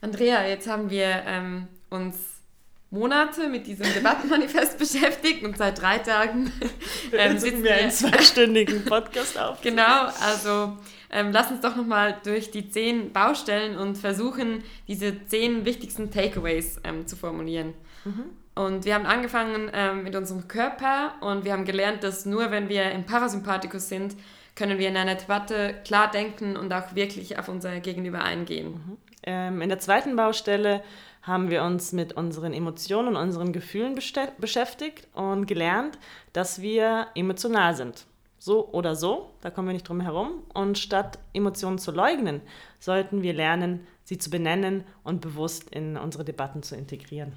Andrea, jetzt haben wir ähm, uns Monate mit diesem Debattenmanifest beschäftigt und seit drei Tagen ähm, sitzen wir einen zweistündigen Podcast auf. Genau, also ähm, lass uns doch nochmal durch die zehn Baustellen und versuchen, diese zehn wichtigsten Takeaways ähm, zu formulieren. Mhm. Und wir haben angefangen ähm, mit unserem Körper und wir haben gelernt, dass nur wenn wir im Parasympathikus sind, können wir in einer Debatte klar denken und auch wirklich auf unser Gegenüber eingehen. Mhm. Ähm, in der zweiten Baustelle haben wir uns mit unseren Emotionen und unseren Gefühlen beschäftigt und gelernt, dass wir emotional sind. So oder so, da kommen wir nicht drum herum. Und statt Emotionen zu leugnen, sollten wir lernen, sie zu benennen und bewusst in unsere Debatten zu integrieren.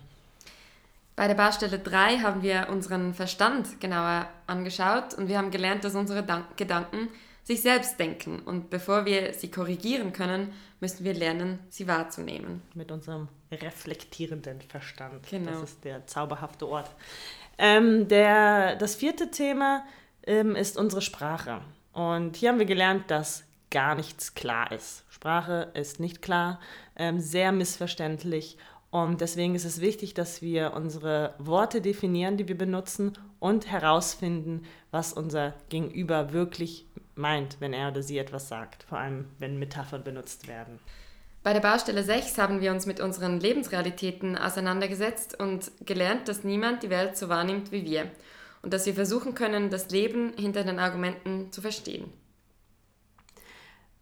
Bei der Baustelle 3 haben wir unseren Verstand genauer angeschaut und wir haben gelernt, dass unsere Gedanken sich selbst denken. Und bevor wir sie korrigieren können, müssen wir lernen, sie wahrzunehmen. Mit unserem reflektierenden Verstand. Genau. Das ist der zauberhafte Ort. Ähm, der, das vierte Thema ähm, ist unsere Sprache. Und hier haben wir gelernt, dass gar nichts klar ist. Sprache ist nicht klar, ähm, sehr missverständlich. Und deswegen ist es wichtig, dass wir unsere Worte definieren, die wir benutzen und herausfinden, was unser Gegenüber wirklich meint, wenn er oder sie etwas sagt, vor allem wenn Metaphern benutzt werden. Bei der Baustelle 6 haben wir uns mit unseren Lebensrealitäten auseinandergesetzt und gelernt, dass niemand die Welt so wahrnimmt wie wir und dass wir versuchen können, das Leben hinter den Argumenten zu verstehen.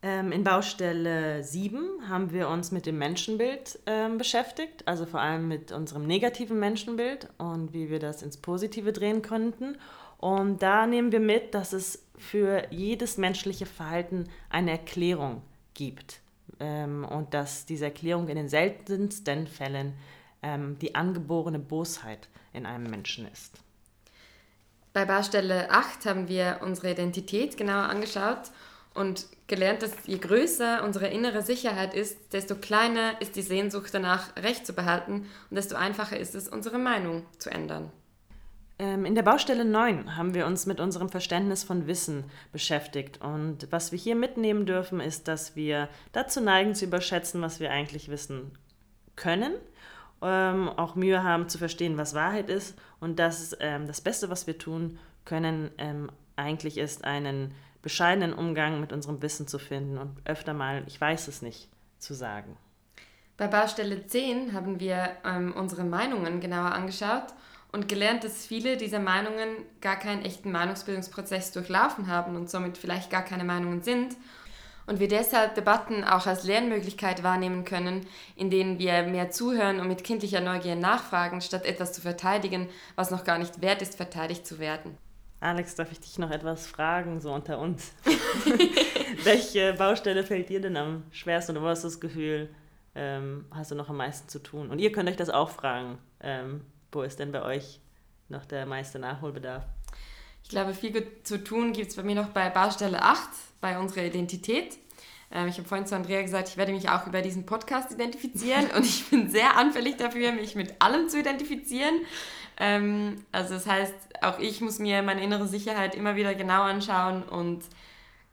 Ähm, in Baustelle 7 haben wir uns mit dem Menschenbild ähm, beschäftigt, also vor allem mit unserem negativen Menschenbild und wie wir das ins Positive drehen könnten. Und da nehmen wir mit, dass es für jedes menschliche Verhalten eine Erklärung gibt ähm, und dass diese Erklärung in den seltensten Fällen ähm, die angeborene Bosheit in einem Menschen ist. Bei Baustelle 8 haben wir unsere Identität genauer angeschaut und gelernt, dass je größer unsere innere Sicherheit ist, desto kleiner ist die Sehnsucht danach, Recht zu behalten und desto einfacher ist es, unsere Meinung zu ändern. Ähm, in der Baustelle 9 haben wir uns mit unserem Verständnis von Wissen beschäftigt. Und was wir hier mitnehmen dürfen, ist, dass wir dazu neigen zu überschätzen, was wir eigentlich wissen können. Ähm, auch Mühe haben zu verstehen, was Wahrheit ist. Und dass ähm, das Beste, was wir tun können, ähm, eigentlich ist, einen bescheidenen Umgang mit unserem Wissen zu finden und öfter mal, ich weiß es nicht, zu sagen. Bei Baustelle 10 haben wir ähm, unsere Meinungen genauer angeschaut und gelernt, dass viele dieser Meinungen gar keinen echten Meinungsbildungsprozess durchlaufen haben und somit vielleicht gar keine Meinungen sind. Und wir deshalb Debatten auch als Lernmöglichkeit wahrnehmen können, in denen wir mehr zuhören und mit kindlicher Neugier nachfragen, statt etwas zu verteidigen, was noch gar nicht wert ist, verteidigt zu werden. Alex, darf ich dich noch etwas fragen, so unter uns? Welche Baustelle fällt dir denn am schwersten oder wo hast du das Gefühl, ähm, hast du noch am meisten zu tun? Und ihr könnt euch das auch fragen. Ähm, wo ist denn bei euch noch der meiste Nachholbedarf? Ich glaube, viel zu tun gibt es bei mir noch bei Baustelle 8, bei unserer Identität. Ähm, ich habe vorhin zu Andrea gesagt, ich werde mich auch über diesen Podcast identifizieren und ich bin sehr anfällig dafür, mich mit allem zu identifizieren. Ähm, also das heißt, auch ich muss mir meine innere Sicherheit immer wieder genau anschauen und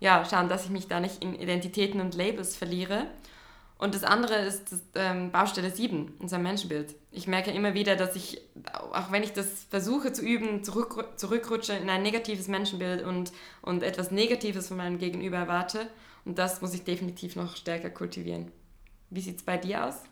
ja, schauen, dass ich mich da nicht in Identitäten und Labels verliere. Und das andere ist das, ähm, Baustelle 7, unser Menschenbild. Ich merke immer wieder, dass ich, auch wenn ich das versuche zu üben, zurück, zurückrutsche in ein negatives Menschenbild und, und etwas Negatives von meinem Gegenüber erwarte. Und das muss ich definitiv noch stärker kultivieren. Wie sieht es bei dir aus?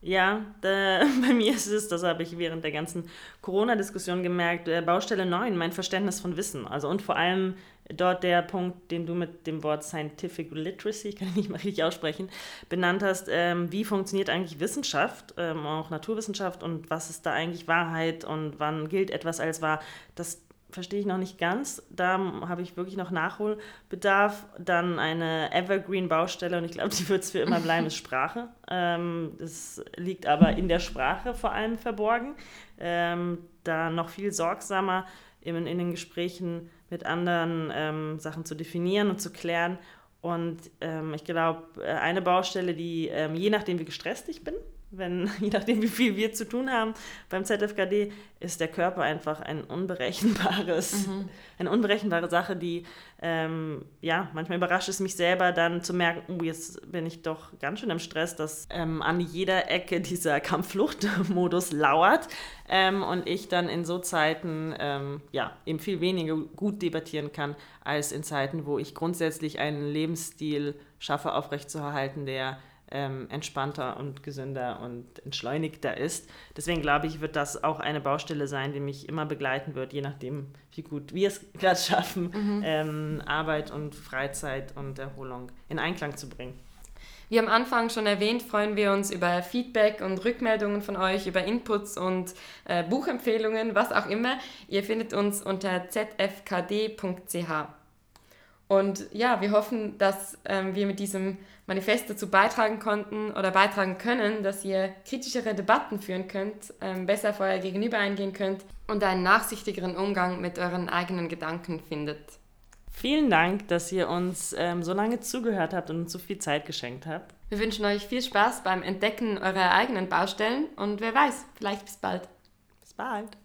Ja, da, bei mir ist es, das habe ich während der ganzen Corona-Diskussion gemerkt, äh, Baustelle 9, mein Verständnis von Wissen. Also und vor allem dort der Punkt, den du mit dem Wort Scientific Literacy, kann ich nicht mal richtig aussprechen, benannt hast. Ähm, wie funktioniert eigentlich Wissenschaft, ähm, auch Naturwissenschaft und was ist da eigentlich Wahrheit und wann gilt etwas als wahr? Das verstehe ich noch nicht ganz. Da habe ich wirklich noch Nachholbedarf. Dann eine Evergreen-Baustelle und ich glaube, die wird es für immer bleiben, ist Sprache. Ähm, das liegt aber in der Sprache vor allem verborgen. Ähm, da noch viel sorgsamer in, in den Gesprächen mit anderen ähm, Sachen zu definieren und zu klären. Und ähm, ich glaube, äh, eine Baustelle, die ähm, je nachdem, wie gestresst ich bin, wenn, je nachdem, wie viel wir zu tun haben beim ZFKD, ist der Körper einfach ein unberechenbares, mhm. eine unberechenbare Sache, die, ähm, ja, manchmal überrascht es mich selber dann zu merken, oh, jetzt bin ich doch ganz schön im Stress, dass ähm, an jeder Ecke dieser Kampffluchtmodus lauert ähm, und ich dann in so Zeiten, ähm, ja, eben viel weniger gut debattieren kann, als in Zeiten, wo ich grundsätzlich einen Lebensstil schaffe aufrechtzuerhalten, der ähm, entspannter und gesünder und entschleunigter ist. Deswegen glaube ich, wird das auch eine Baustelle sein, die mich immer begleiten wird, je nachdem, wie gut wir es gerade schaffen, mhm. ähm, Arbeit und Freizeit und Erholung in Einklang zu bringen. Wie am Anfang schon erwähnt, freuen wir uns über Feedback und Rückmeldungen von euch, über Inputs und äh, Buchempfehlungen, was auch immer. Ihr findet uns unter zfkd.ch. Und ja, wir hoffen, dass ähm, wir mit diesem Manifest dazu beitragen konnten oder beitragen können, dass ihr kritischere Debatten führen könnt, ähm, besser vor euer Gegenüber eingehen könnt und einen nachsichtigeren Umgang mit euren eigenen Gedanken findet. Vielen Dank, dass ihr uns ähm, so lange zugehört habt und uns so viel Zeit geschenkt habt. Wir wünschen euch viel Spaß beim Entdecken eurer eigenen Baustellen und wer weiß, vielleicht bis bald. Bis bald.